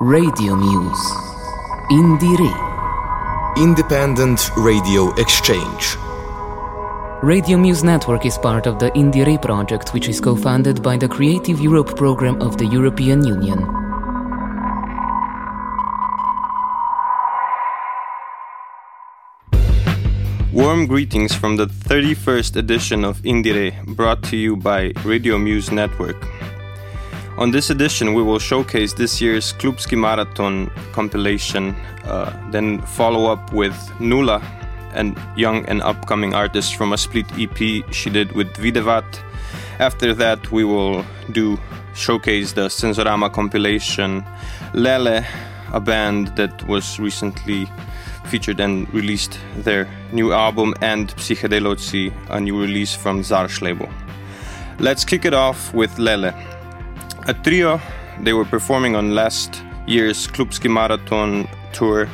Radio Muse. Indire. Independent Radio Exchange. Radio Muse Network is part of the Indire project, which is co funded by the Creative Europe program of the European Union. Warm greetings from the 31st edition of Indire, brought to you by Radio Muse Network. On this edition, we will showcase this year's Klubski Marathon compilation, uh, then follow up with Nula, a young and upcoming artist from a split EP she did with Videvat. After that, we will do showcase the Sensorama compilation, Lele, a band that was recently featured and released their new album, and Psychedeloci, a new release from Zarsh label. Let's kick it off with Lele. A trio, they were performing on last year's Klubski Marathon tour.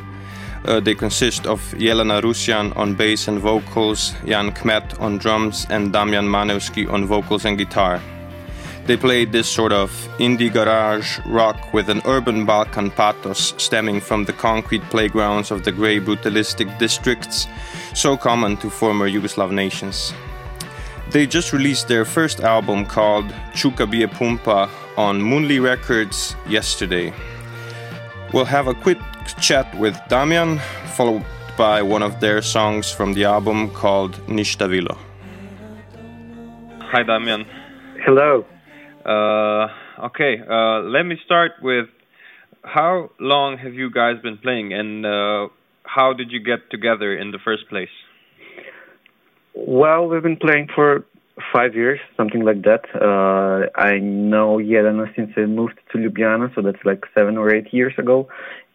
Uh, they consist of Jelena Rusian on bass and vocals, Jan Kmet on drums, and Damian Manewski on vocals and guitar. They played this sort of indie garage rock with an urban Balkan pathos stemming from the concrete playgrounds of the grey brutalistic districts so common to former Yugoslav nations. They just released their first album called Chuka Bie Pumpa on Moonlee Records yesterday. We'll have a quick chat with Damian, followed by one of their songs from the album called Nishtavilo. Hi, Damian. Hello. Uh, okay, uh, let me start with how long have you guys been playing and uh, how did you get together in the first place? Well, we've been playing for five years, something like that. Uh, I know Jelena since I moved to Ljubljana, so that's like seven or eight years ago.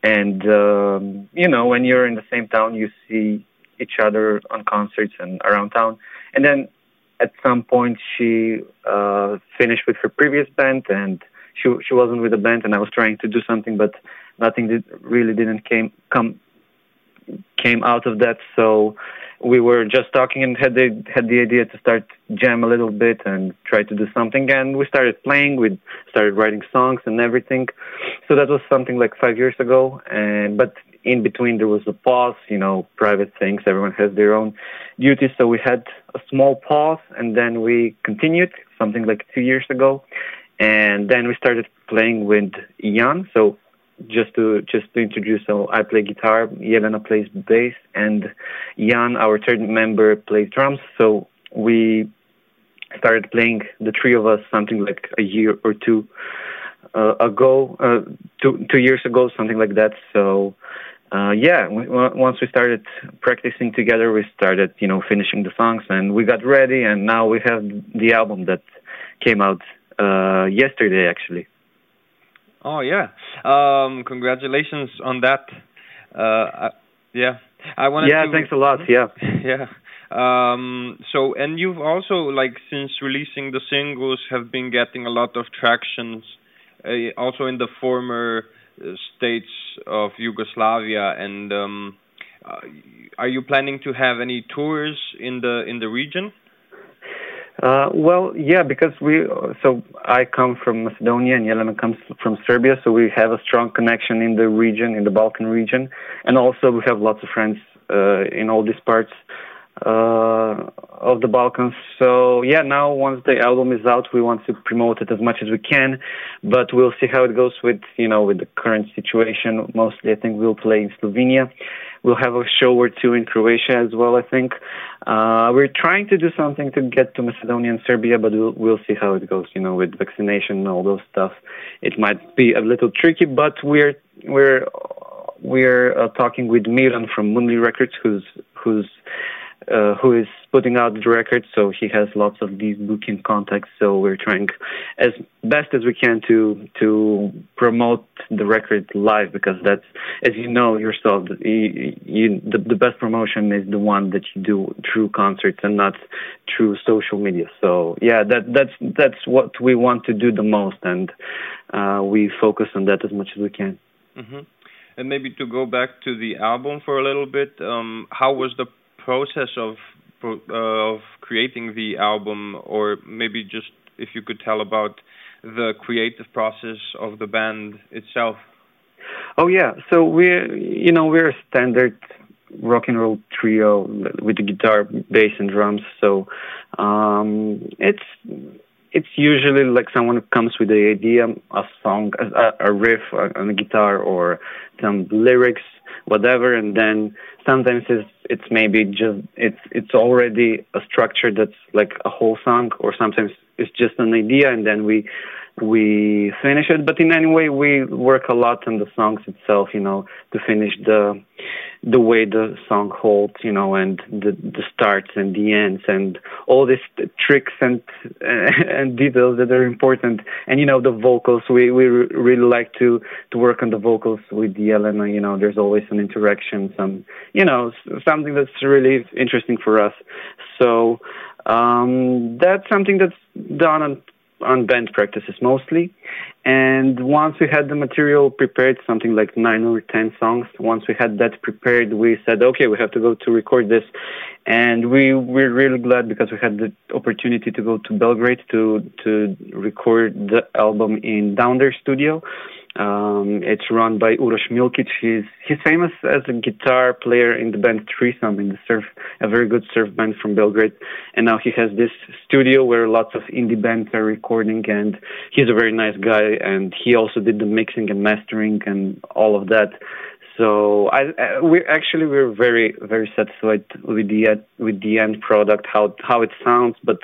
And, um, you know, when you're in the same town, you see each other on concerts and around town. And then at some point she uh, finished with her previous band and she she wasn't with the band and I was trying to do something but nothing did, really didn't came come came out of that so we were just talking and had the had the idea to start jam a little bit and try to do something and we started playing we started writing songs and everything so that was something like 5 years ago and but in between there was a pause, you know, private things. Everyone has their own duties. So we had a small pause and then we continued something like two years ago. And then we started playing with Jan. So just to just to introduce, so I play guitar, Jelena plays bass, and Jan, our third member, plays drums. So we started playing the three of us something like a year or two uh, ago, uh, two two years ago, something like that. So uh, yeah, we, once we started practicing together, we started, you know, finishing the songs, and we got ready, and now we have the album that came out uh, yesterday, actually. Oh yeah! Um, congratulations on that. Uh, yeah, I wanted. Yeah, to, thanks a lot. Yeah. yeah. Um, so, and you've also, like, since releasing the singles, have been getting a lot of tractions, uh, also in the former states of Yugoslavia and um, uh, are you planning to have any tours in the in the region? Uh, well, yeah, because we so I come from Macedonia and Jelena comes from Serbia, so we have a strong connection in the region, in the Balkan region, and also we have lots of friends uh, in all these parts uh, of the Balkans. So yeah, now once the album is out, we want to promote it as much as we can, but we'll see how it goes with you know with the current situation. Mostly, I think we'll play in Slovenia. We'll have a show or two in Croatia as well. I think uh, we're trying to do something to get to Macedonia and Serbia, but we'll we'll see how it goes. You know, with vaccination and all those stuff, it might be a little tricky, but we're we're we're uh, talking with Miran from Moonlee Records, who's who's uh, who is putting out the record, so he has lots of these booking contacts. So we're trying as best as we can to to promote the record live because that's, as you know yourself, you, you, the, the best promotion is the one that you do through concerts and not through social media. So yeah, that that's that's what we want to do the most, and uh, we focus on that as much as we can. Mm-hmm. And maybe to go back to the album for a little bit, um, how was the process of uh, of creating the album, or maybe just if you could tell about the creative process of the band itself. Oh yeah, so we're you know we're a standard rock and roll trio with the guitar, bass, and drums. So um, it's it's usually like someone comes with the idea, a song, a, a riff on the guitar, or some lyrics, whatever, and then sometimes it's it's maybe just it's it's already a structure that's like a whole song, or sometimes it's just an idea, and then we we finish it. But in any way, we work a lot on the songs itself, you know, to finish the the way the song holds, you know, and the the starts and the ends and all these tricks and and details that are important. And you know, the vocals, we we really like to to work on the vocals with the Elena. You know, there's always an interaction, some you know, something that's really interesting for us. So um, that's something that's done on on band practices mostly. And once we had the material prepared, something like nine or ten songs, once we had that prepared, we said, okay, we have to go to record this. And we were really glad because we had the opportunity to go to Belgrade to to record the album in Down There Studio. Um, it's run by Uroš Milkic. He's he's famous as a guitar player in the band Threesome in the surf, a very good surf band from Belgrade. And now he has this studio where lots of indie bands are recording. And he's a very nice guy. And he also did the mixing and mastering and all of that. So I, I we actually we're very very satisfied with the with the end product, how how it sounds, but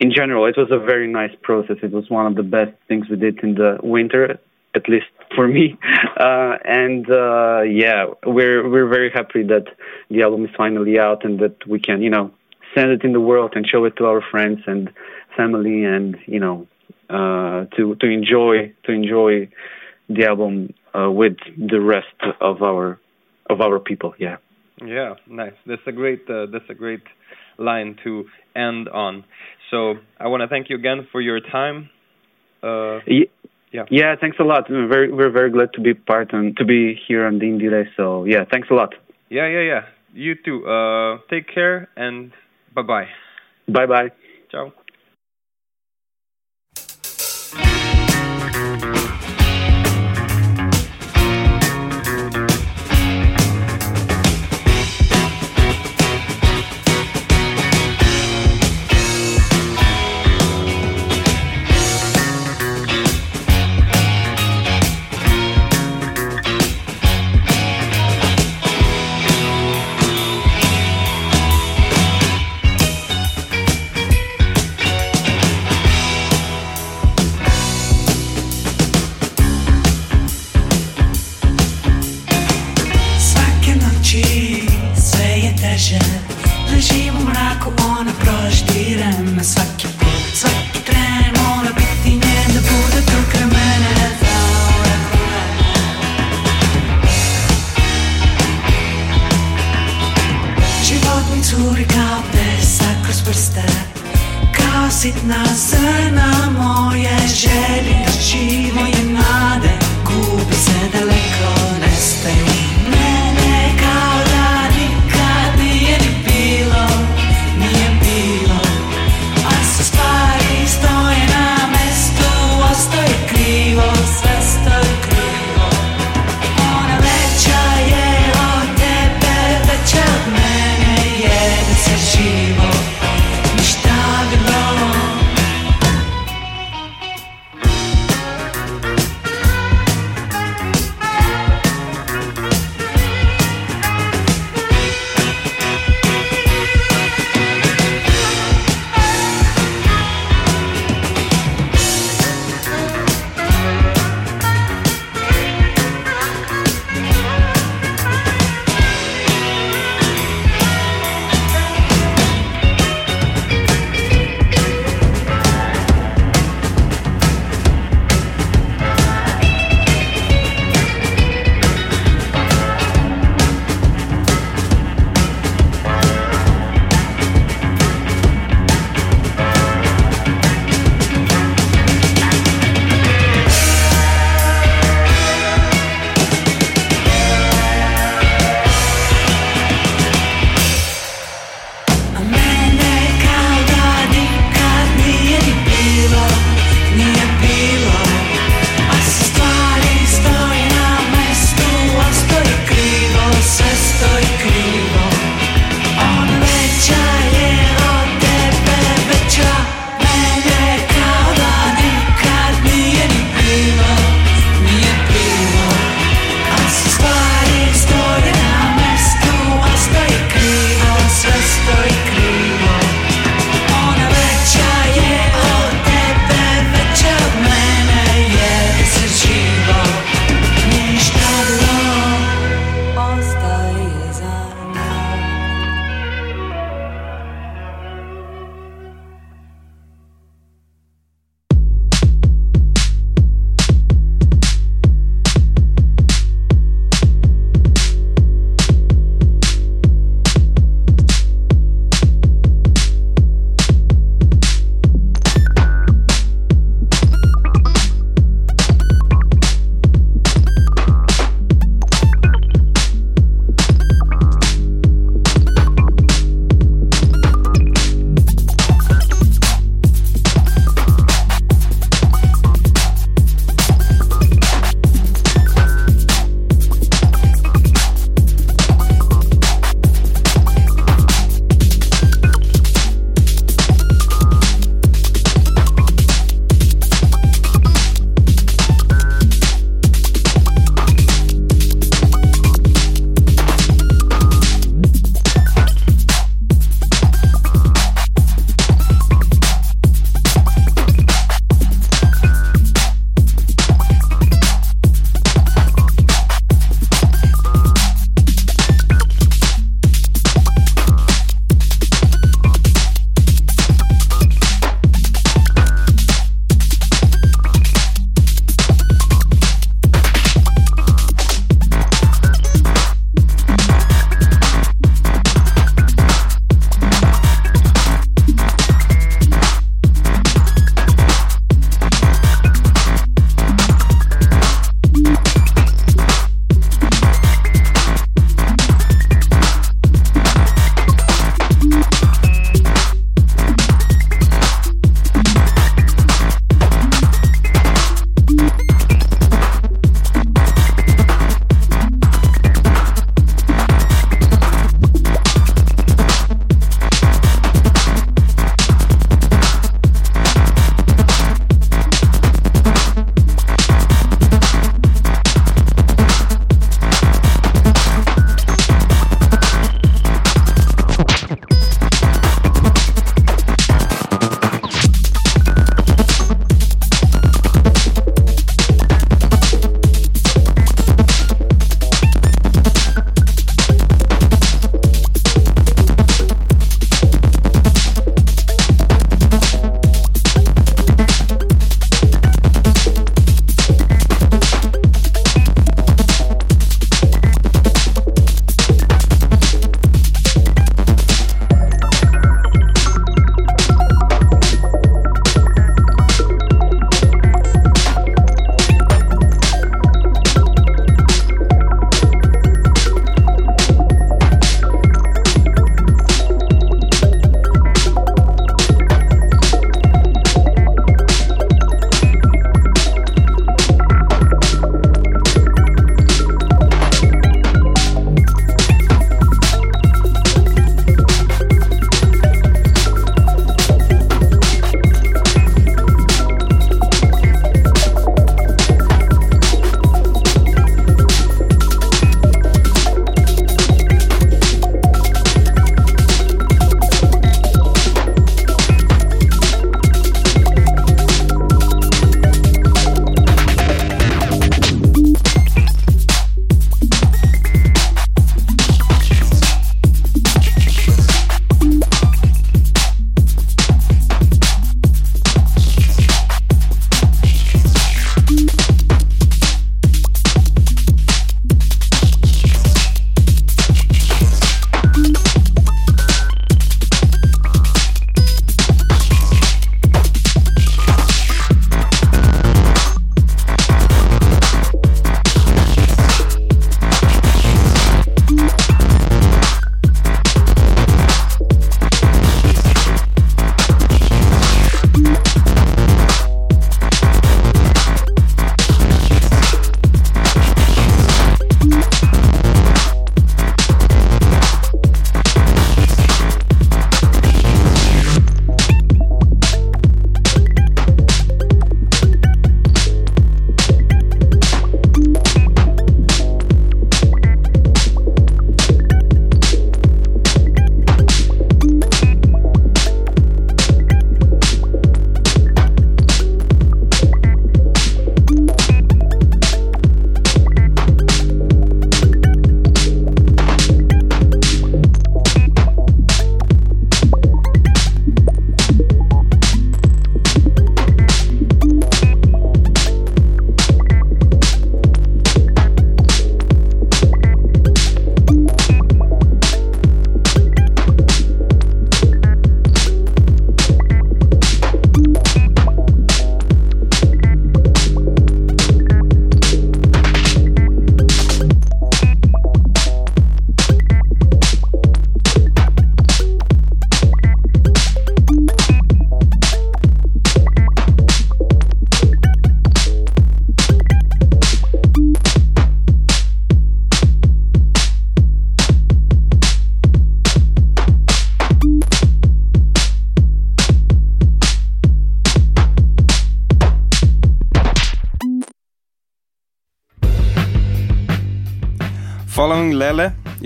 in general, it was a very nice process. It was one of the best things we did in the winter at least for me. Uh, and uh, yeah, we're we're very happy that the album is finally out and that we can, you know, send it in the world and show it to our friends and family, and you know, uh, to to enjoy to enjoy the album uh, with the rest of our of our people. Yeah. Yeah, nice. That's a great uh, that's a great line to end on. So I want to thank you again for your time. Uh, yeah yeah. Yeah, thanks a lot. We're very we're very glad to be part and to be here on the Indie Day. So yeah, thanks a lot. Yeah, yeah, yeah. You too. Uh, take care and bye bye. Bye bye. Ciao.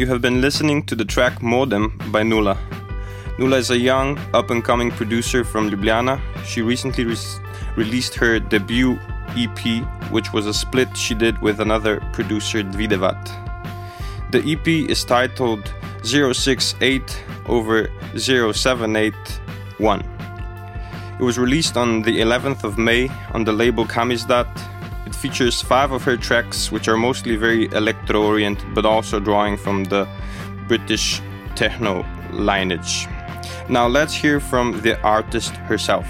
You have been listening to the track Modem by Nula. Nula is a young, up and coming producer from Ljubljana. She recently re- released her debut EP, which was a split she did with another producer, Dvidevat. The EP is titled 068 over 0781. It was released on the 11th of May on the label Kamizdat. It features five of her tracks, which are mostly very electro oriented, but also drawing from the British techno lineage. Now let's hear from the artist herself.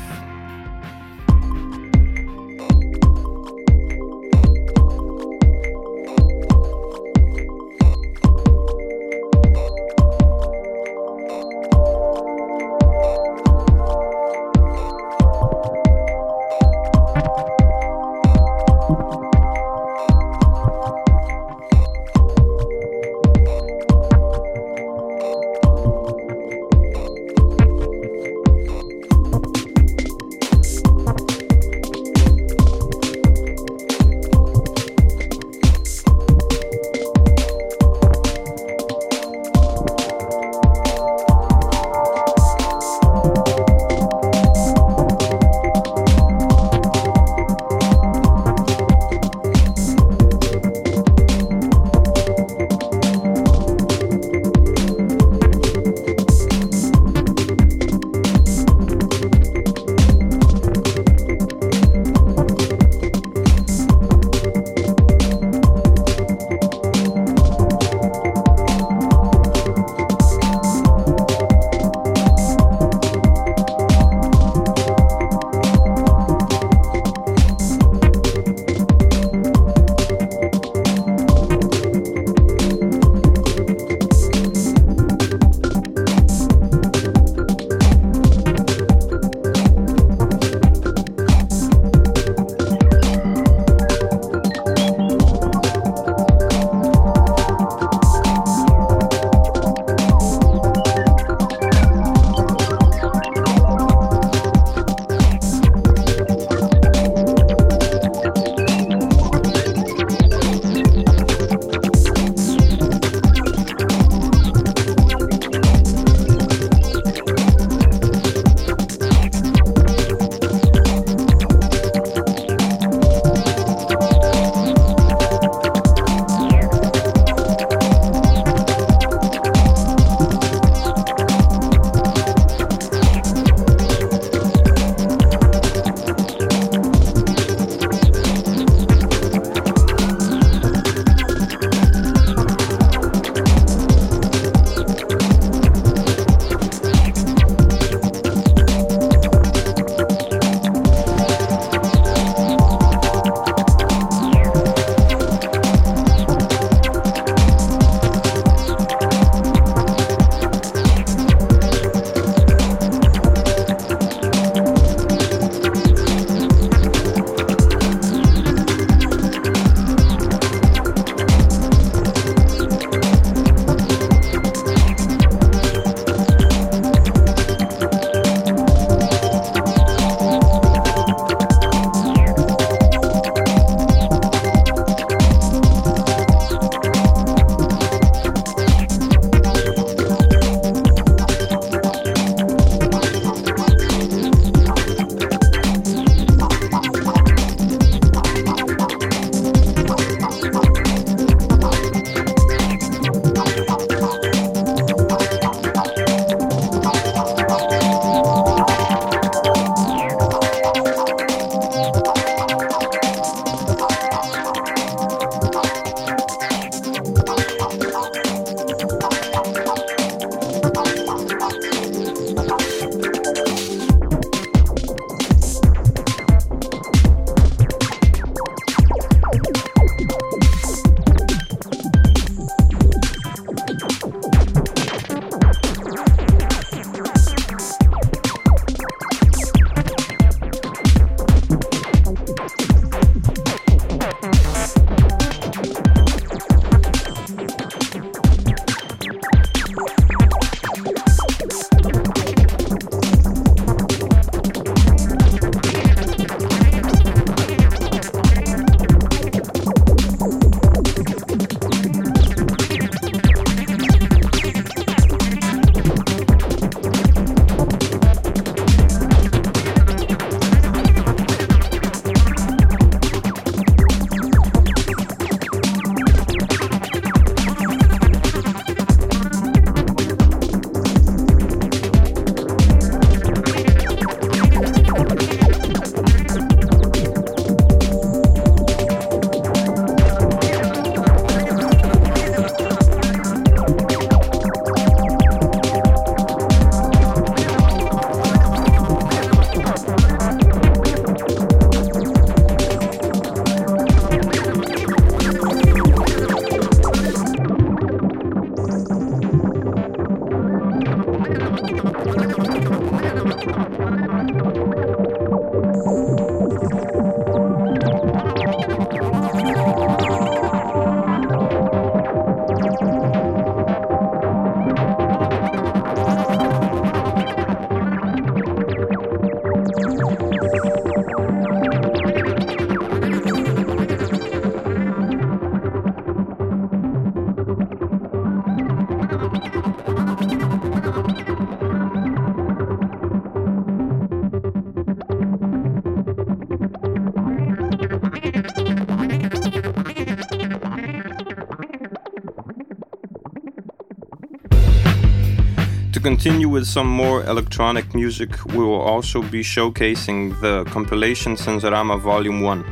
Continue with some more electronic music, we will also be showcasing the compilation Sensorama Volume 1.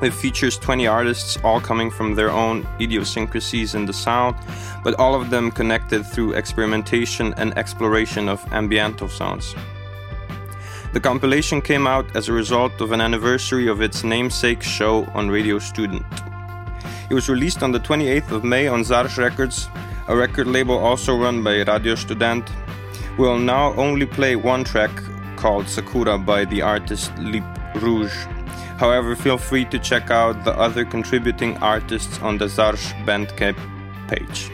It features 20 artists, all coming from their own idiosyncrasies in the sound, but all of them connected through experimentation and exploration of ambiental sounds. The compilation came out as a result of an anniversary of its namesake show on Radio Student. It was released on the 28th of May on Zarsh Records, a record label also run by Radio Student. We'll now only play one track called Sakura by the artist Lip Rouge. However, feel free to check out the other contributing artists on the Zarsh Bandcamp page.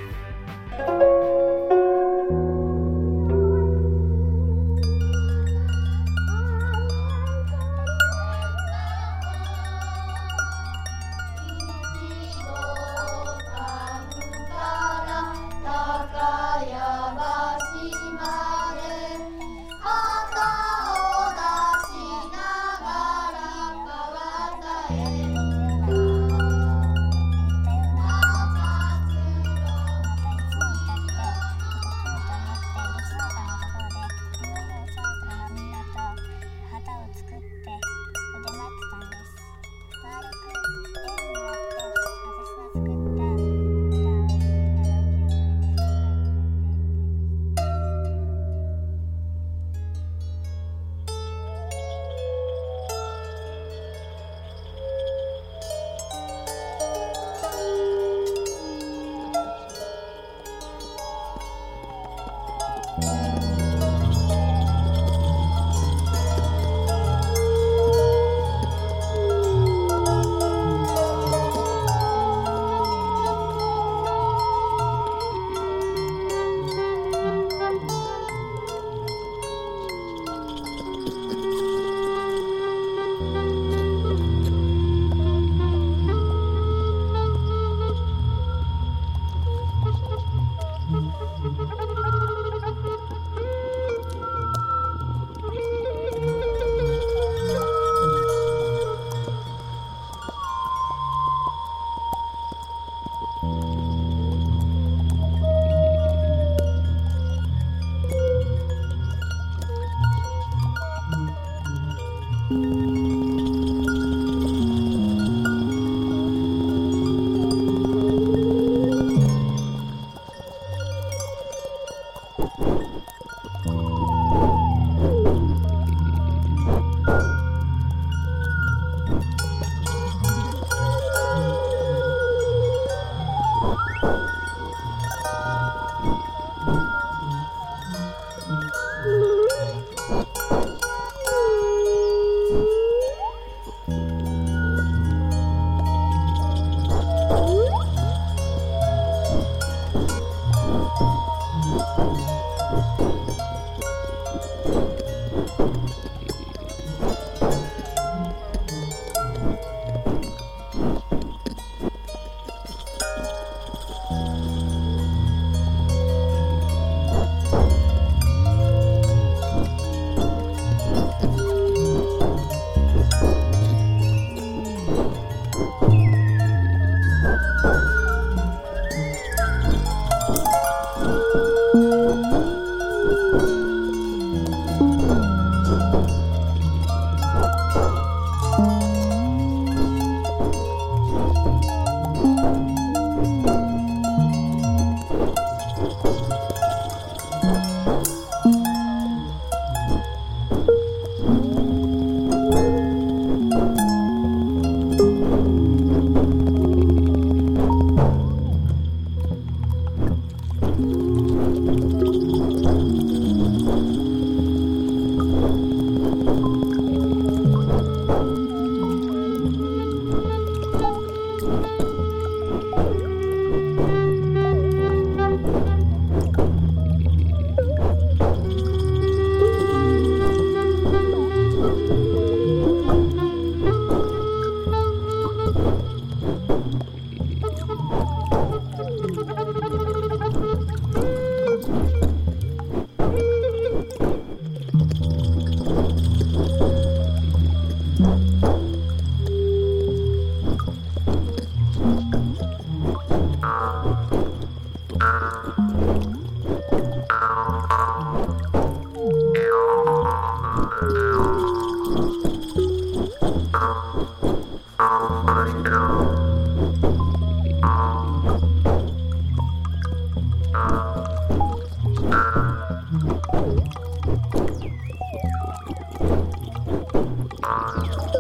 Thank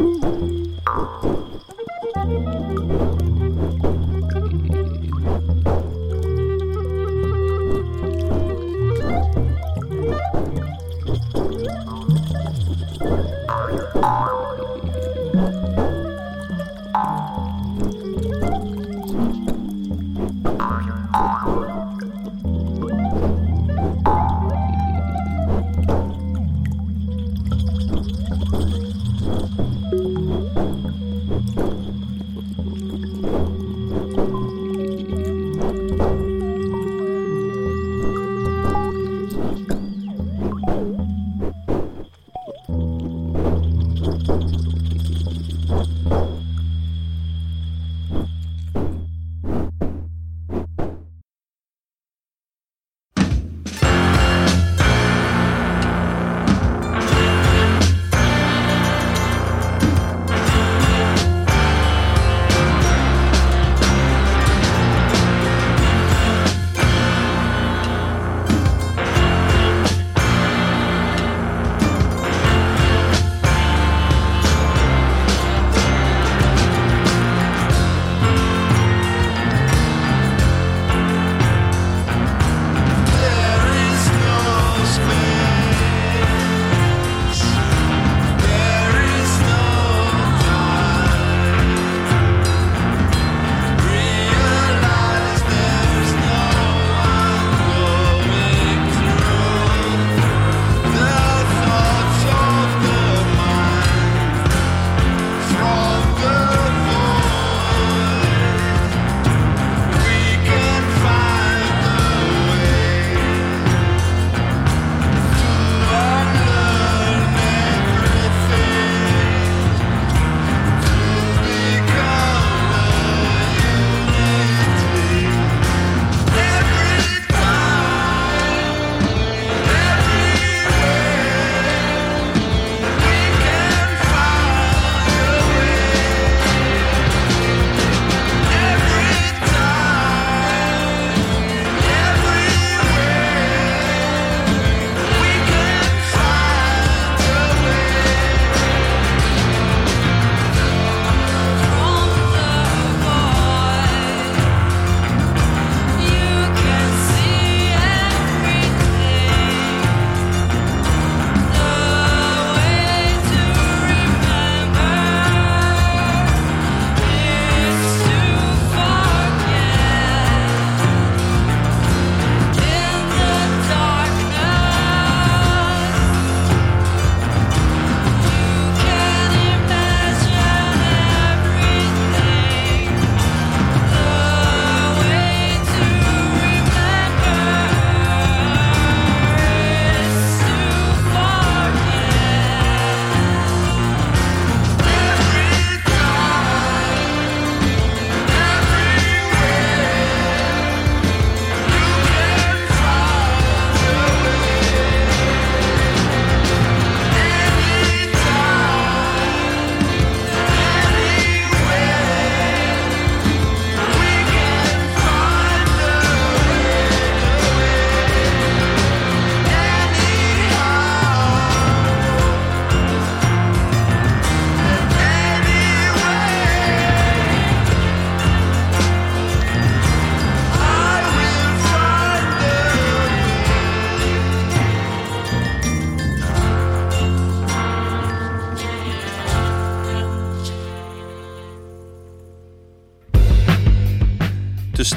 you.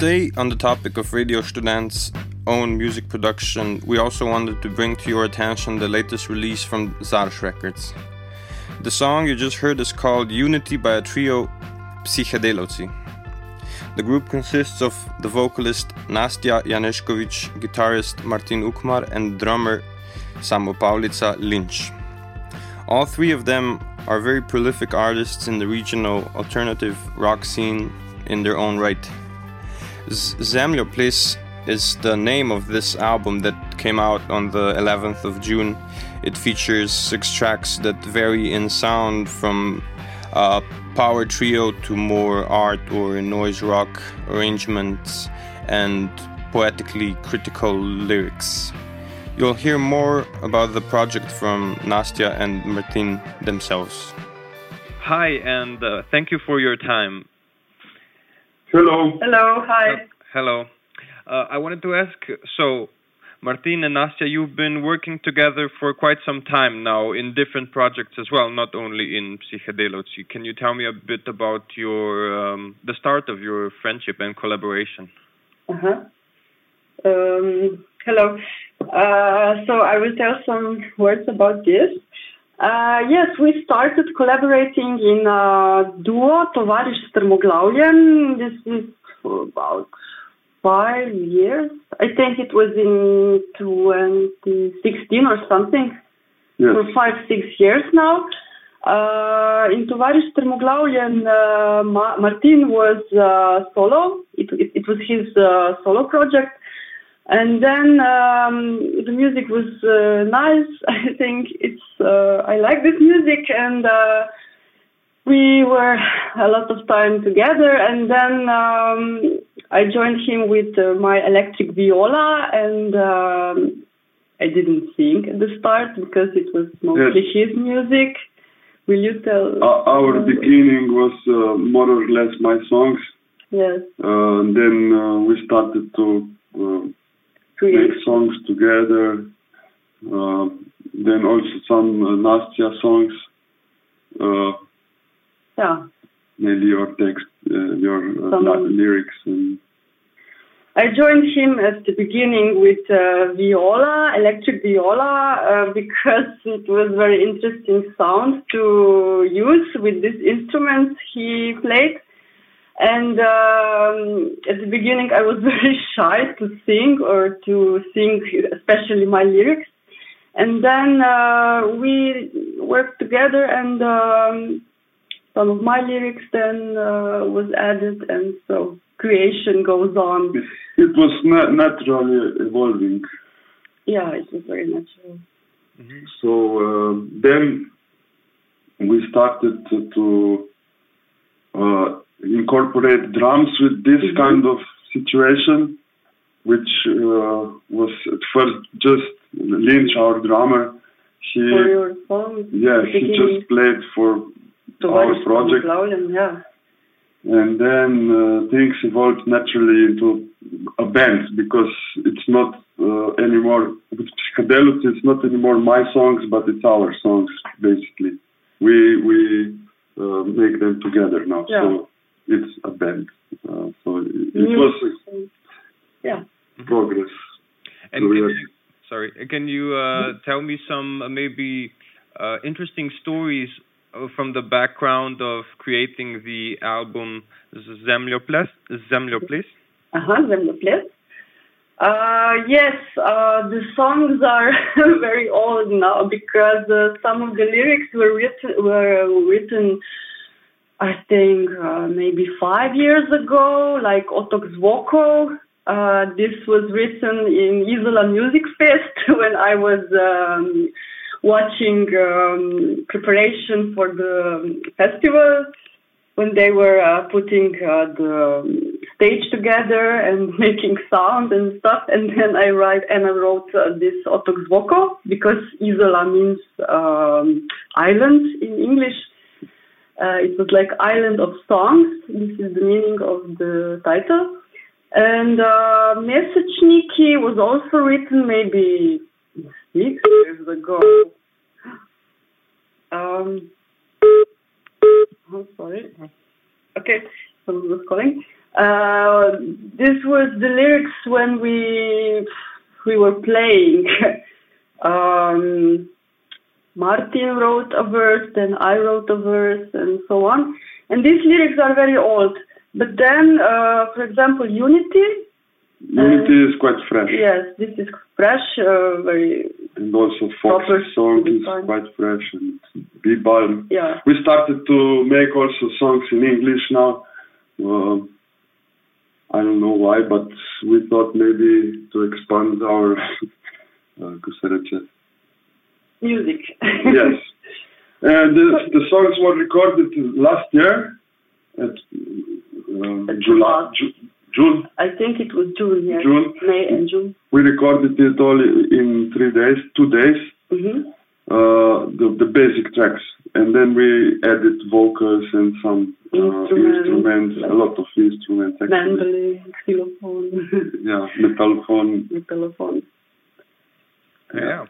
Stay on the topic of Radio Student's own music production, we also wanted to bring to your attention the latest release from Zarsh Records. The song you just heard is called Unity by a trio Psychedeloci. The group consists of the vocalist Nastya Janeshkovic, guitarist Martin Ukmar, and drummer Samo Paulica Lynch. All three of them are very prolific artists in the regional alternative rock scene in their own right. Zemljoplis is the name of this album that came out on the 11th of June. It features six tracks that vary in sound from a power trio to more art or noise rock arrangements and poetically critical lyrics. You'll hear more about the project from Nastya and Martin themselves. Hi, and uh, thank you for your time. Hello. Hello. Hi. Uh, hello. Uh, I wanted to ask so, Martin and Nastya, you've been working together for quite some time now in different projects as well, not only in Psychedeloci. Can you tell me a bit about your um, the start of your friendship and collaboration? Uh-huh. Um, hello. Uh, so I will tell some words about this. Uh, yes, we started collaborating in a duo, Tovarish Strmoglavljen. This is for about five years. I think it was in 2016 or something. Yes. For five, six years now. Uh, in Tovarish Strmoglavljen, uh, Ma- Martin was uh, solo. It, it, it, was his uh, solo project. And then um, the music was uh, nice. I think it's uh, I like this music, and uh, we were a lot of time together. And then um, I joined him with uh, my electric viola, and um, I didn't sing at the start because it was mostly yes. his music. Will you tell? our beginning was uh, more or less my songs. Yes. Uh, and then we started to make songs together. Uh, then also some uh, Nastya songs. Uh, yeah. Maybe your text, uh, your uh, lyrics. And I joined him at the beginning with uh, viola, electric viola, because it was very interesting sound to use with this instrument he played. And um, at the beginning, I was very shy to sing or to sing, especially my lyrics. And then uh, we worked together, and um, some of my lyrics then uh, was added, and so creation goes on. It was na- naturally evolving. Yeah, it was very natural. Mm-hmm. So uh, then we started to, to uh, incorporate drums with this mm-hmm. kind of situation, which uh, was at first just Lynch, our drummer. He, for your song? Yeah, he just played for our project. yeah. And then uh, things evolved naturally into a band because it's not uh, anymore with psychedelics. It's not anymore my songs, but it's our songs basically. We we uh, make them together now. Yeah. So it's a band. Uh, so it, it was yeah progress. And can you, sorry, can you uh, tell me some uh, maybe uh, interesting stories uh, from the background of creating the album Zemljoples? Zemljoples? Uh huh, Zemljoples. Uh, yes, uh, the songs are very old now because uh, some of the lyrics were written were written I think uh, maybe five years ago, like Otok Zvoko. Uh, this was written in Isola Music Fest when I was um, watching um, preparation for the festival when they were uh, putting uh, the stage together and making sound and stuff. And then I write and I wrote uh, this Otok Zvoko because Isola means um, island in English. Uh, it was like Island of Songs. This is the meaning of the title. And uh, Mesechniki was also written maybe six years ago. Um, oh, sorry. Okay, someone was calling. Uh, this was the lyrics when we we were playing. um, Martin wrote a verse, then I wrote a verse, and so on. And these lyrics are very old. But then, uh, for example, Unity. Unity uh, is quite fresh. Yes, this is fresh, uh, very. And also Fox song is quite fresh and. Yeah. We started to make also songs in English now. Uh, I don't know why, but we thought maybe to expand our uh, music. yes. And the, the songs were recorded last year at um, July, Ju- June. I think it was June. Yes. June. May and June. We recorded it all in three days, two days. hmm Uh, the, the basic tracks, and then we added vocals and some uh, Instruments, instruments, like a lot of instruments. Actually. Mandolin, xylophone, Yeah, metal phone. telephone. Yeah.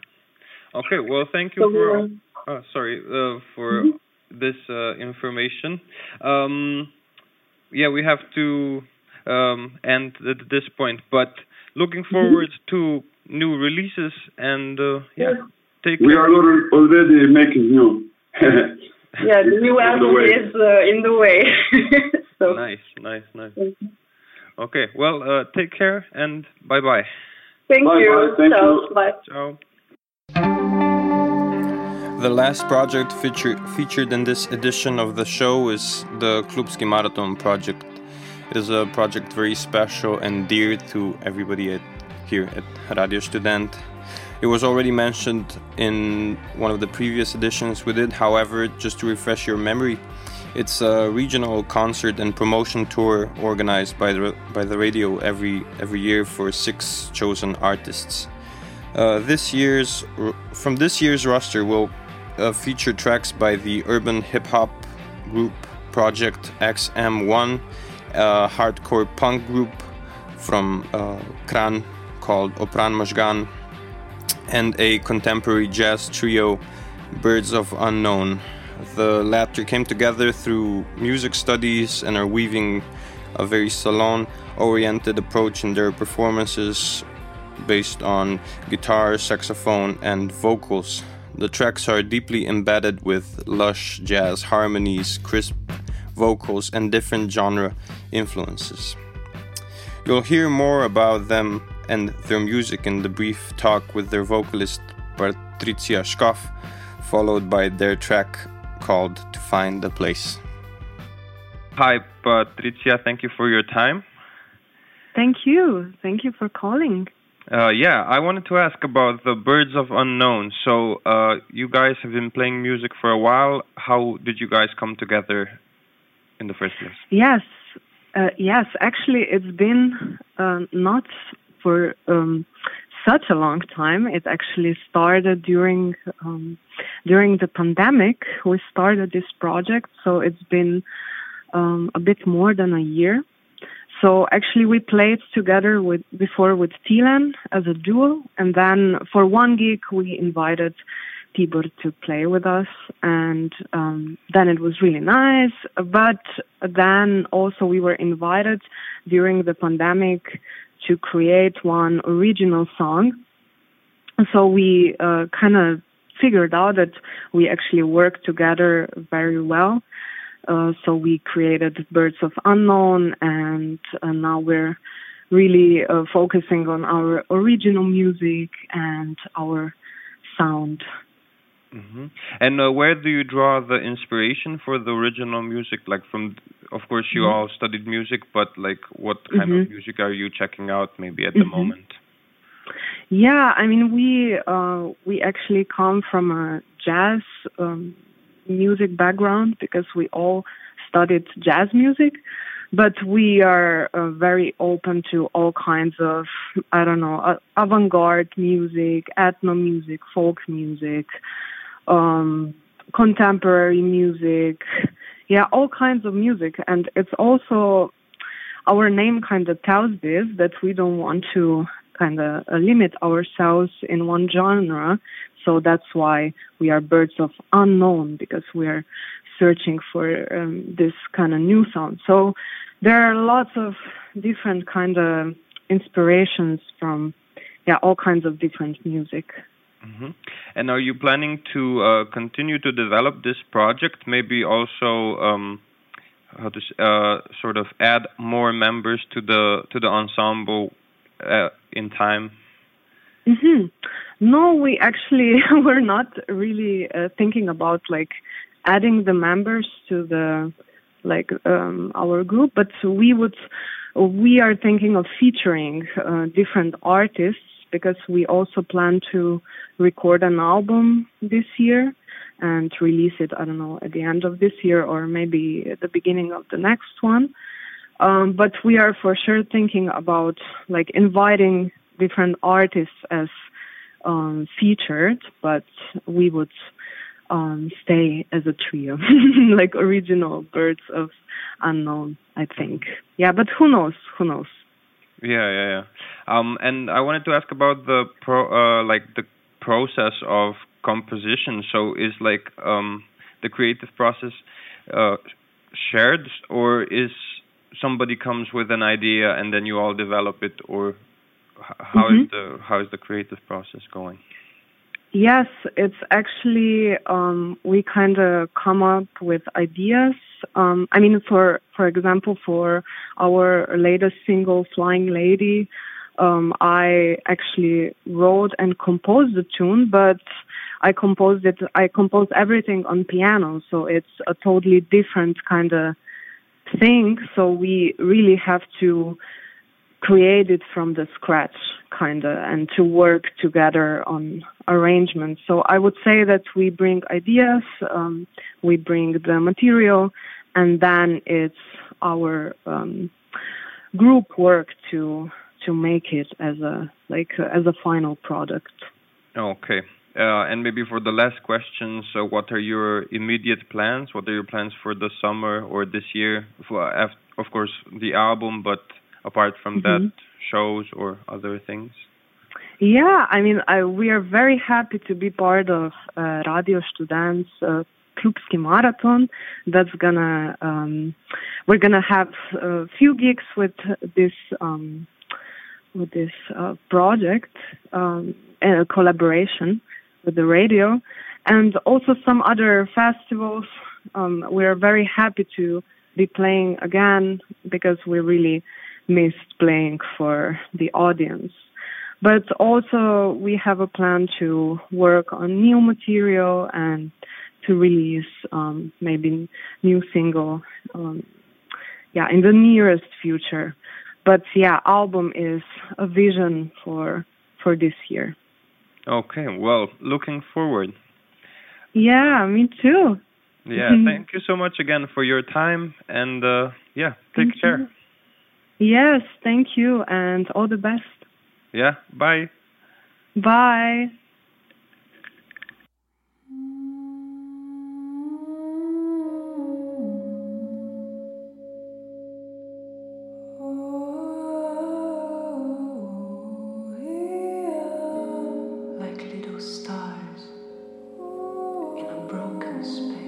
Okay. Well, thank you So for. were- Oh, sorry uh, for Mhm. this uh, information. Um, yeah, we have to um, end at this point, but looking Mm-hmm. forward to new releases and uh, yeah, Yes. take We care. are already making new. Yeah, the new album is uh, in the way. so Nice, nice, nice. thank you. Okay, well, uh, take care and bye bye. Thank Bye, you. bye, thank Ciao. you. Bye. Ciao. The last project feature, featured in this edition of the show is the Klubski Marathon project. It is a project very special and dear to everybody at, here at Radio Student. It was already mentioned in one of the previous editions we did, however, just to refresh your memory, it's a regional concert and promotion tour organized by the, by the radio every, every year for six chosen artists. Uh, this year's from this year's roster will uh, feature tracks by the urban hip hop group Project XM1, a hardcore punk group from uh, Kranj called Opran Mozgan, and a contemporary jazz trio, Birds of Unknown. The latter came together through music studies and are weaving a very salon oriented approach in their performances based on guitar, saxophone, and vocals. The tracks are deeply embedded with lush jazz harmonies, crisp vocals, and different genre influences. You'll hear more about them and their music in the brief talk with their vocalist Patricia Schkoff, followed by their track called To Find a Place. Hi, Patricia, thank you for your time. Thank you. Thank you for calling. Uh, yeah, I wanted to ask about the Birds of Unknown. So, uh, you guys have been playing music for a while. How did you guys come together in the first place? Yes, uh, yes. Actually, it's been uh, not for um, such a long time. It actually started during um, during the pandemic. We started this project, so it's been um, a bit more than a year. So actually, we played together with before with Tilan as a duo, and then for one gig we invited Tibor to play with us, and um, then it was really nice. But then also we were invited during the pandemic to create one original song. So we uh, kind of figured out that we actually work together very well. Uh, so we created Birds of Unknown, and uh, now we're really uh, focusing on our original music and our sound. hmm And uh, where do you draw the inspiration for the original music? Like from, of course, you Mhm. all studied music, but like, what kind of Mhm. music are you checking out maybe at the Mhm. moment? Yeah, I mean we uh, we actually come from a jazz um, music background because we all studied jazz music, but we are uh, very open to all kinds of I don't know uh, avant-garde music, ethno music, folk music, um, contemporary music, yeah, all kinds of music, and it's also our name kind of tells this that we don't want to kind of limit ourselves in one genre. So that's why we are birds of unknown because we are searching for um, this kind of new sound. So there are lots of different kind of inspirations from yeah all kinds of different music. hmm And are you planning to uh, continue to develop this project? Maybe also um, how to uh, sort of add more members to the to the ensemble uh, in time. hmm no, we actually were not really uh, thinking about like adding the members to the like um, our group, but we would we are thinking of featuring uh, different artists because we also plan to record an album this year and release it. I don't know at the end of this year or maybe at the beginning of the next one. Um, but we are for sure thinking about like inviting different artists as um, featured, but we would um, stay as a trio, like original Birds of Unknown, I think. Yeah, but who knows? Who knows? Yeah, yeah, yeah. Um, and I wanted to ask about the pro, uh, like the process of composition. So is like um, the creative process uh, shared, or is somebody comes with an idea and then you all develop it, or how mm-hmm. is the how is the creative process going? Yes, it's actually um, we kind of come up with ideas. Um, I mean, for for example, for our latest single, "Flying Lady," um, I actually wrote and composed the tune, but I composed it. I composed everything on piano, so it's a totally different kind of thing. So we really have to created from the scratch, kinda, and to work together on arrangements. So I would say that we bring ideas, um, we bring the material, and then it's our um, group work to to make it as a like as a final product. Okay. Uh, and maybe for the last question, so what are your immediate plans? What are your plans for the summer or this year? For, of course, the album, but apart from mm-hmm. that shows or other things? Yeah, I mean, I, we are very happy to be part of uh, Radio Students uh, Klubski Marathon. That's gonna um, we're gonna have a few gigs with this um, with this uh, project um, and a collaboration with the radio, and also some other festivals. Um, we are very happy to be playing again because we really missed playing for the audience. But also, we have a plan to work on new material and to release um, maybe new single, um, yeah, in the nearest future. But yeah, album is a vision for for this year. Okay, well, looking forward. Yeah, me too. Yeah, thank you so much again for your time, and uh, yeah, take care. Yes, thank you, and all the best. Yeah, bye. Bye. Like little stars in a broken space.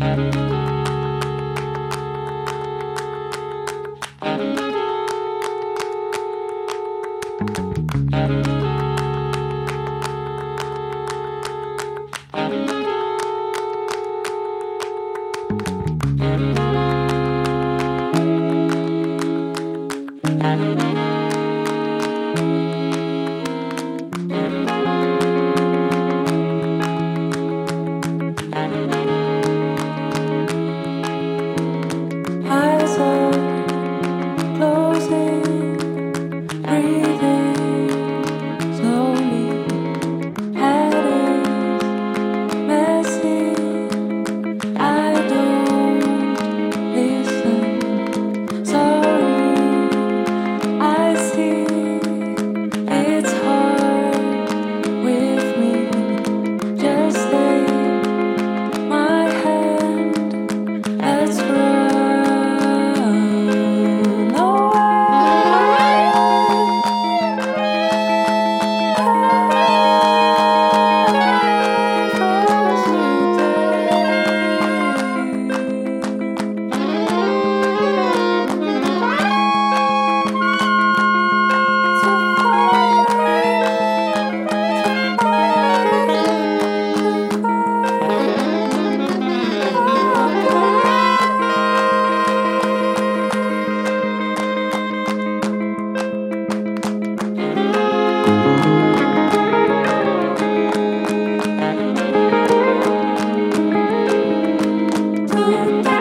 Bye. you.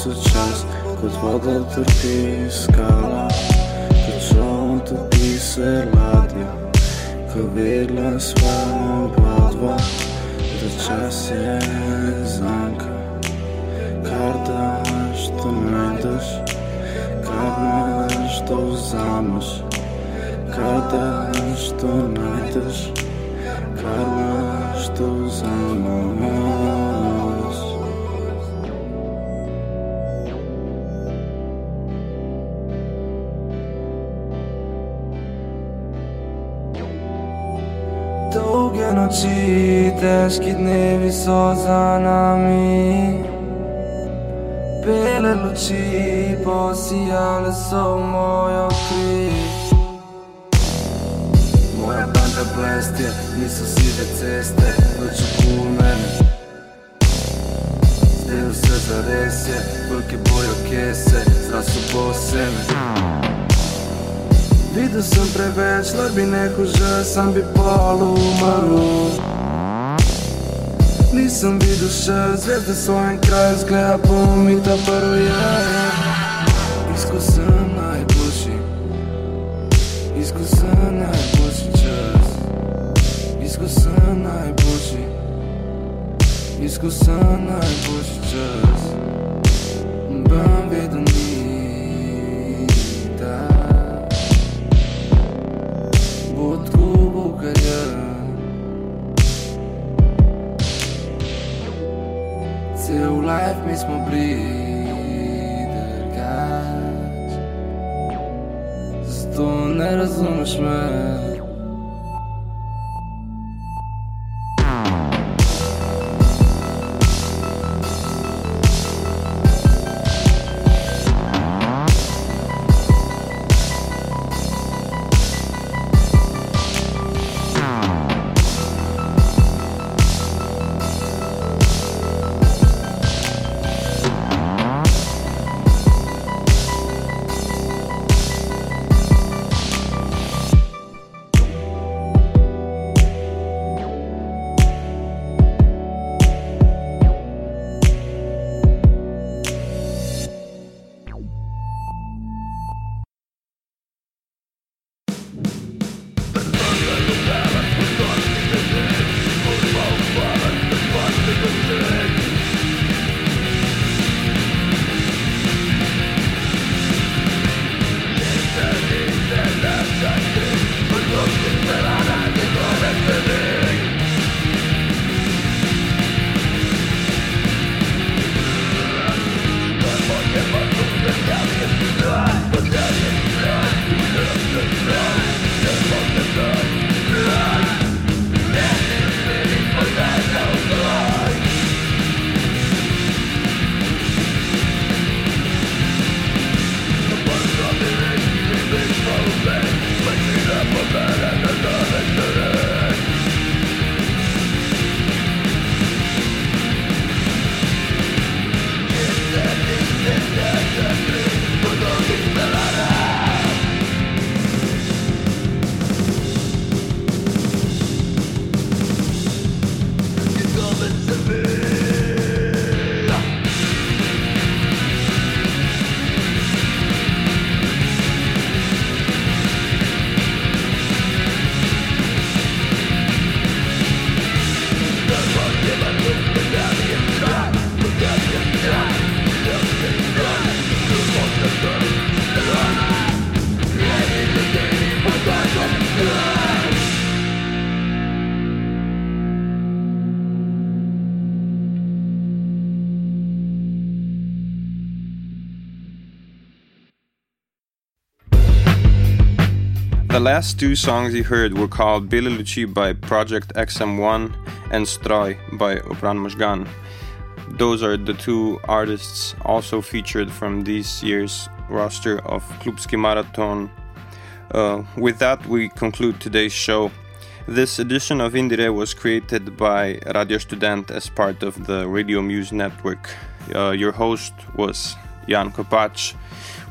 So čas, kot voda trpi skala, kot čovn topi se ladja, ko vedla sva oba dva, da čas je zanka. Kar daš, to najdeš, kar imaš, to vzameš. Kar daš, to najdeš, noči, težki dnevi so za nami. Bele luči posijale so v mojo kri. Moja banda blest je, niso sive ceste, noč okol mene. Zdaj vse zares je, velike bojo kese, zra so poseme. Videl sem preveč, da bi neko že, sam bi pol umrl. Nisem videl še zvezde svojem kraju, zgleda pomita prvo je. Izkusen najboljši, izkusen najboljši čas. Izkusen najboljši, izkusen najboljši čas. Razumeš The last two songs you heard were called Bile Luci by Project XM1 and Stroj by Opran Mozgan. Those are the two artists also featured from this year's roster of Klubski Marathon. Uh, with that, we conclude today's show. This edition of Indire was created by Radio Student as part of the Radio Muse network. Uh, your host was Jan Kopacz.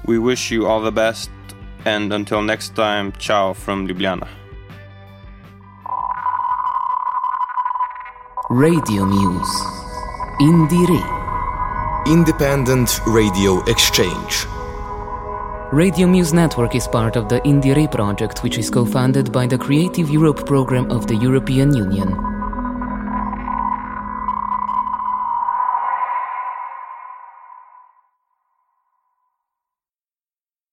We wish you all the best and until next time, ciao from Ljubljana. Radio Muse. Indire. Independent Radio Exchange. Radio Muse Network is part of the Indire project, which is co funded by the Creative Europe program of the European Union.